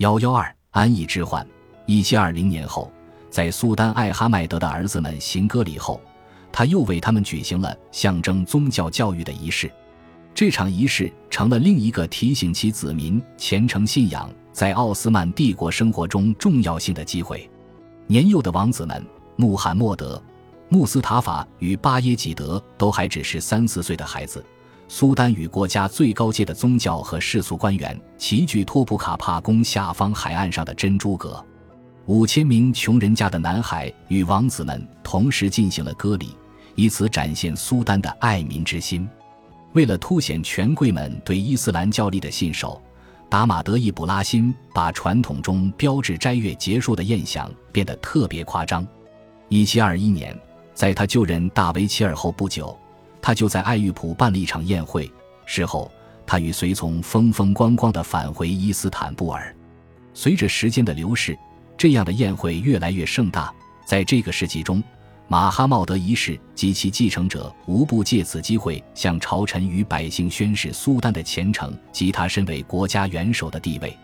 幺幺二安逸之患。一七二零年后，在苏丹艾哈迈德的儿子们行割礼后，他又为他们举行了象征宗教教育的仪式。这场仪式成了另一个提醒其子民虔诚信仰在奥斯曼帝国生活中重要性的机会。年幼的王子们穆罕默德、穆斯塔法与巴耶济德都还只是三四岁的孩子。苏丹与国家最高阶的宗教和世俗官员齐聚托普卡帕宫下方海岸上的珍珠阁。五千名穷人家的男孩与王子们同时进行了割礼，以此展现苏丹的爱民之心。为了凸显权贵们对伊斯兰教力的信守，达马德·易卜拉欣把传统中标志斋月结束的宴享变得特别夸张。一七二一年，在他就任大维齐尔后不久，他就在爱玉普办了一场宴会。事后，他与随从风风光光地返回伊斯坦布尔。随着时间的流逝，这样的宴会越来越盛大。在这个世纪中，马哈茂德一世及其继承者无不借此机会向朝臣与百姓宣示苏丹的虔诚及他身为国家元首的地位。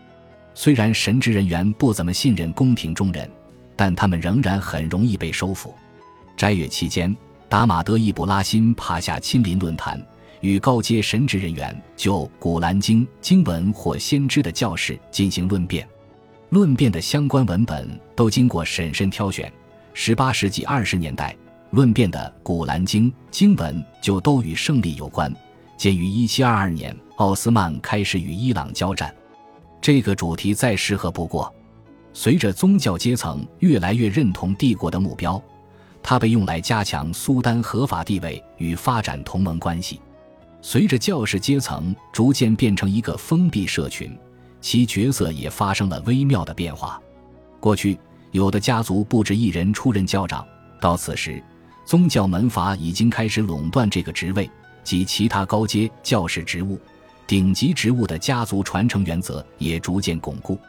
虽然神职人员不怎么信任宫廷中人，但他们仍然很容易被收服。斋月期间，达马德·易卜拉欣帕夏亲临论坛，与高阶神职人员就《古兰经》经文或先知的教示进行论辩。论辩的相关文本都经过审慎挑选。十八世纪二十年代，论辩的《古兰经》经文就都与胜利有关。鉴于一七二二年奥斯曼开始与伊朗交战，这个主题再适合不过。随着宗教阶层越来越认同帝国的目标，它被用来加强苏丹合法地位与发展同盟关系。随着教士阶层逐渐变成一个封闭社群，其角色也发生了微妙的变化。过去。有的家族不止一人出任教长，到此时，宗教门阀已经开始垄断这个职位及其他高阶教士职务，顶级职务的家族传承原则也逐渐巩固。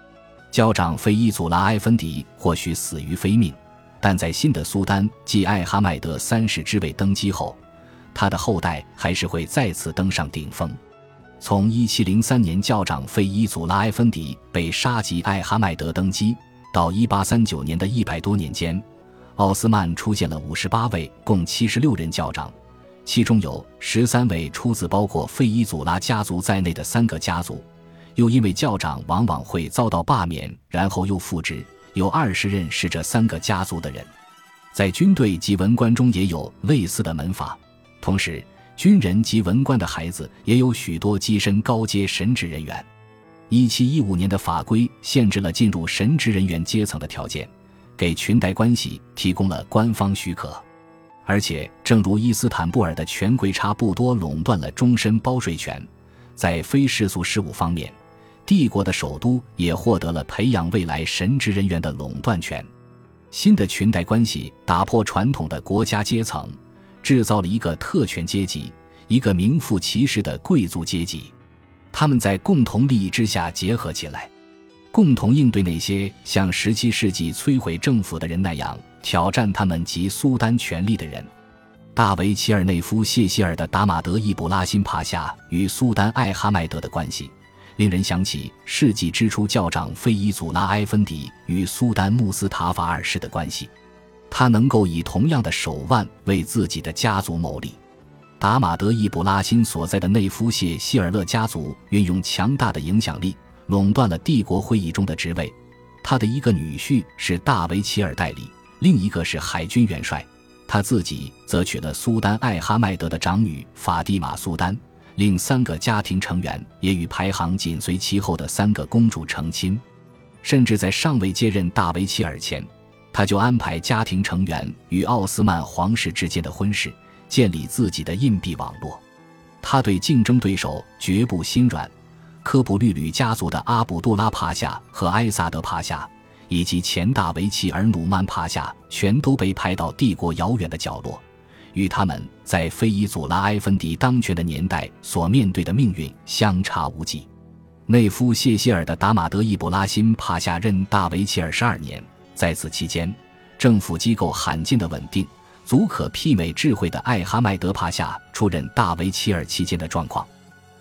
教长费伊祖拉埃芬迪或许死于非命，但在新的苏丹继艾哈迈德三世之位登基后，他的后代还是会再次登上顶峰。从1703年教长费伊祖拉埃芬迪被杀及艾哈迈德登基。到一八三九年的一百多年间，奥斯曼出现了五十八位，共七十六任教长，其中有十三位出自包括费伊祖拉家族在内的三个家族。又因为教长往往会遭到罢免，然后又复职，有二十任是这三个家族的人。在军队及文官中也有类似的门阀，同时军人及文官的孩子也有许多跻身高阶神职人员。一七一五年的法规限制了进入神职人员阶层的条件，给裙带关系提供了官方许可。而且，正如伊斯坦布尔的权贵差不多垄断了终身包税权，在非世俗事务方面，帝国的首都也获得了培养未来神职人员的垄断权。新的裙带关系打破传统的国家阶层，制造了一个特权阶级，一个名副其实的贵族阶级。他们在共同利益之下结合起来，共同应对那些像17世纪摧毁政府的人那样挑战他们及苏丹权力的人。大维齐尔内夫谢希尔的达马德·易卜拉欣帕夏与苏丹艾哈迈德的关系，令人想起世纪之初教长费伊祖拉埃芬迪与苏丹穆斯塔法二世的关系。他能够以同样的手腕为自己的家族谋利。达马德·易卜拉欣所在的内夫谢希尔勒家族运用强大的影响力，垄断了帝国会议中的职位。他的一个女婿是大维齐尔代理，另一个是海军元帅。他自己则娶了苏丹艾哈迈德的长女法蒂玛苏丹。另三个家庭成员也与排行紧随其后的三个公主成亲。甚至在尚未接任大维齐尔前，他就安排家庭成员与奥斯曼皇室之间的婚事。建立自己的硬币网络，他对竞争对手绝不心软。科普律吕家族的阿卜杜拉帕夏和埃萨德帕夏，以及前大维齐尔努曼帕夏，全都被派到帝国遥远的角落，与他们在非伊祖拉埃芬迪当权的年代所面对的命运相差无几。内夫谢希尔的达马德·伊卜拉欣帕夏任大维齐尔十二年，在此期间，政府机构罕见的稳定。足可媲美智慧的艾哈迈德帕夏出任大维齐尔期间的状况。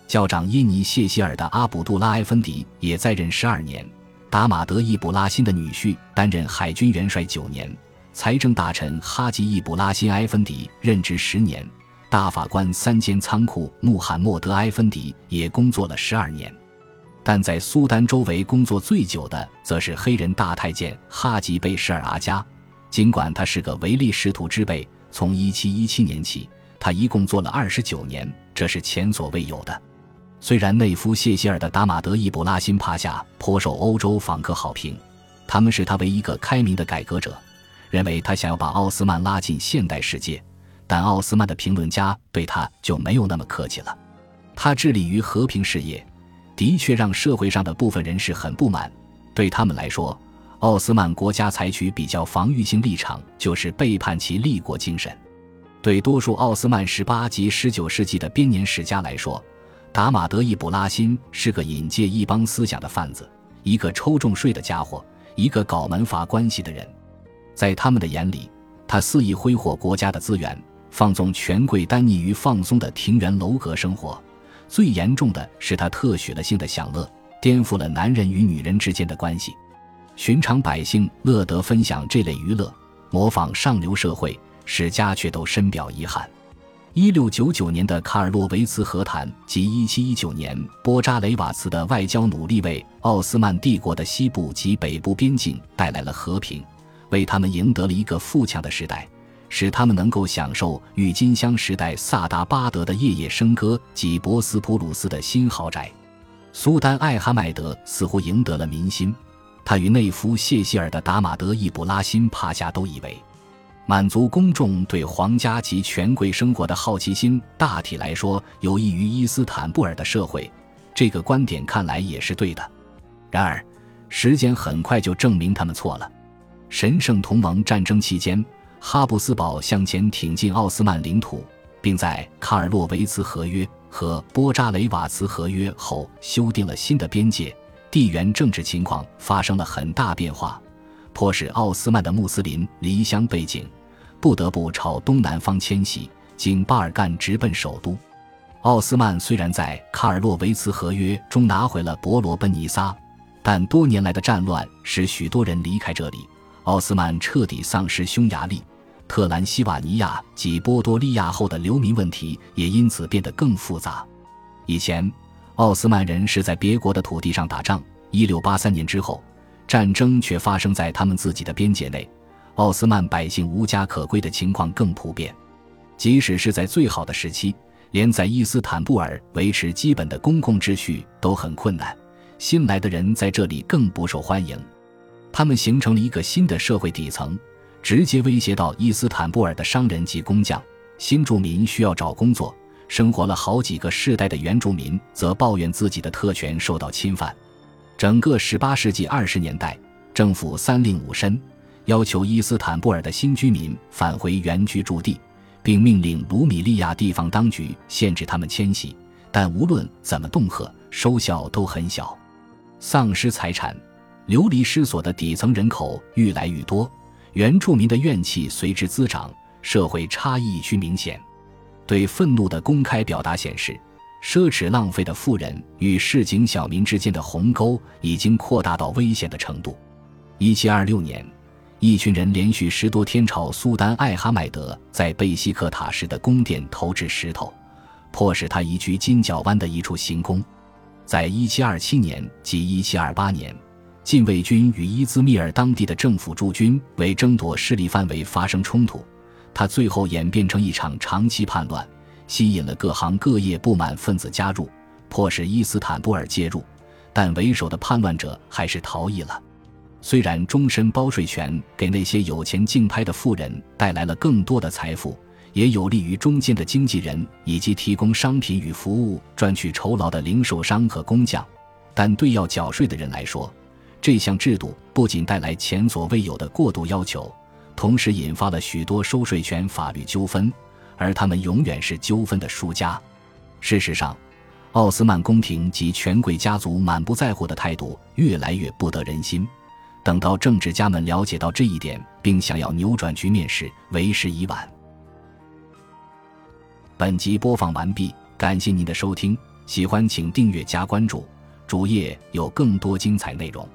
教长伊尼谢希尔的阿卜杜拉埃芬迪也在任十二年，达马德·伊卜拉欣的女婿，担任海军元帅九年；财政大臣哈吉·易卜拉欣·埃芬迪任职十年；大法官三间仓库穆罕默德·埃芬迪也工作了十二年。但在苏丹周围工作最久的，则是黑人大太监哈吉·贝什尔阿加。尽管他是个唯利是图之辈，从1717年起，他一共做了二十九年，这是前所未有的。虽然内夫谢希尔的达马德·易卜拉欣帕夏颇受欧洲访客好评，他们视他为一个开明的改革者，认为他想要把奥斯曼拉进现代世界。但奥斯曼的评论家对他就没有那么客气了。他致力于和平事业，的确让社会上的部分人士很不满。对他们来说，奥斯曼国家采取比较防御性立场，就是背叛其立国精神。对多数奥斯曼十八及十九世纪的编年史家来说，达马德·易卜拉欣是个引介异邦思想的贩子，一个抽重税的家伙，一个搞门阀关系的人。在他们的眼里，他肆意挥霍国家的资源，放纵权贵，单溺于放松的庭园楼阁生活。最严重的是，他特许了性的享乐，颠覆了男人与女人之间的关系。寻常百姓乐得分享这类娱乐，模仿上流社会，史家却都深表遗憾。一六九九年的卡尔洛维茨和谈及一七一九年波扎雷瓦茨的外交努力，为奥斯曼帝国的西部及北部边境带来了和平，为他们赢得了一个富强的时代，使他们能够享受郁金香时代萨达巴德的夜夜笙歌及博斯普鲁斯的新豪宅。苏丹艾哈迈德似乎赢得了民心，他与内夫谢希尔的达马德·易卜拉欣帕夏都以为。满足公众对皇家及权贵生活的好奇心，大体来说有益于伊斯坦布尔的社会。这个观点看来也是对的。然而，时间很快就证明他们错了。神圣同盟战争期间，哈布斯堡向前挺进奥斯曼领土，并在卡尔洛维茨合约和波扎雷瓦茨合约后修订了新的边界。地缘政治情况发生了很大变化，迫使奥斯曼的穆斯林离乡背井。不得不朝东南方迁徙，经巴尔干直奔首都。奥斯曼虽然在卡尔洛维茨合约中拿回了伯罗奔尼撒，但多年来的战乱使许多人离开这里，奥斯曼彻底丧失匈牙利、特兰西瓦尼亚及波多利亚后的流民问题也因此变得更复杂。以前，奥斯曼人是在别国的土地上打仗，一六八三年之后，战争却发生在他们自己的边界内。奥斯曼百姓无家可归的情况更普遍，即使是在最好的时期，连在伊斯坦布尔维持基本的公共秩序都很困难。新来的人在这里更不受欢迎，他们形成了一个新的社会底层，直接威胁到伊斯坦布尔的商人及工匠。新住民需要找工作，生活了好几个世代的原住民则抱怨自己的特权受到侵犯。整个18世纪20年代，政府三令五申。要求伊斯坦布尔的新居民返回原居住地，并命令卢米利亚地方当局限制他们迁徙，但无论怎么恫吓，收效都很小。丧失财产、流离失所的底层人口愈来愈多，原住民的怨气随之滋长，社会差异趋明显。对愤怒的公开表达显示，奢侈浪费的富人与市井小民之间的鸿沟已经扩大到危险的程度。一七二六年。一群人连续十多天朝苏丹艾哈迈德在贝西克塔什的宫殿投掷石头，迫使他移居金角湾的一处行宫。在1727年及1728年，禁卫军与伊兹密尔当地的政府驻军为争夺势力范围发生冲突，他最后演变成一场长期叛乱，吸引了各行各业不满分子加入，迫使伊斯坦布尔介入，但为首的叛乱者还是逃逸了。虽然终身包税权给那些有钱竞拍的富人带来了更多的财富，也有利于中间的经纪人以及提供商品与服务赚取酬劳的零售商和工匠，但对要缴税的人来说，这项制度不仅带来前所未有的过度要求，同时引发了许多收税权法律纠纷，而他们永远是纠纷的输家。事实上，奥斯曼宫廷及权贵家族满不在乎的态度越来越不得人心。等到政治家们了解到这一点，并想要扭转局面时，为时已晚。本集播放完毕，感谢您的收听，喜欢请订阅加关注，主页有更多精彩内容。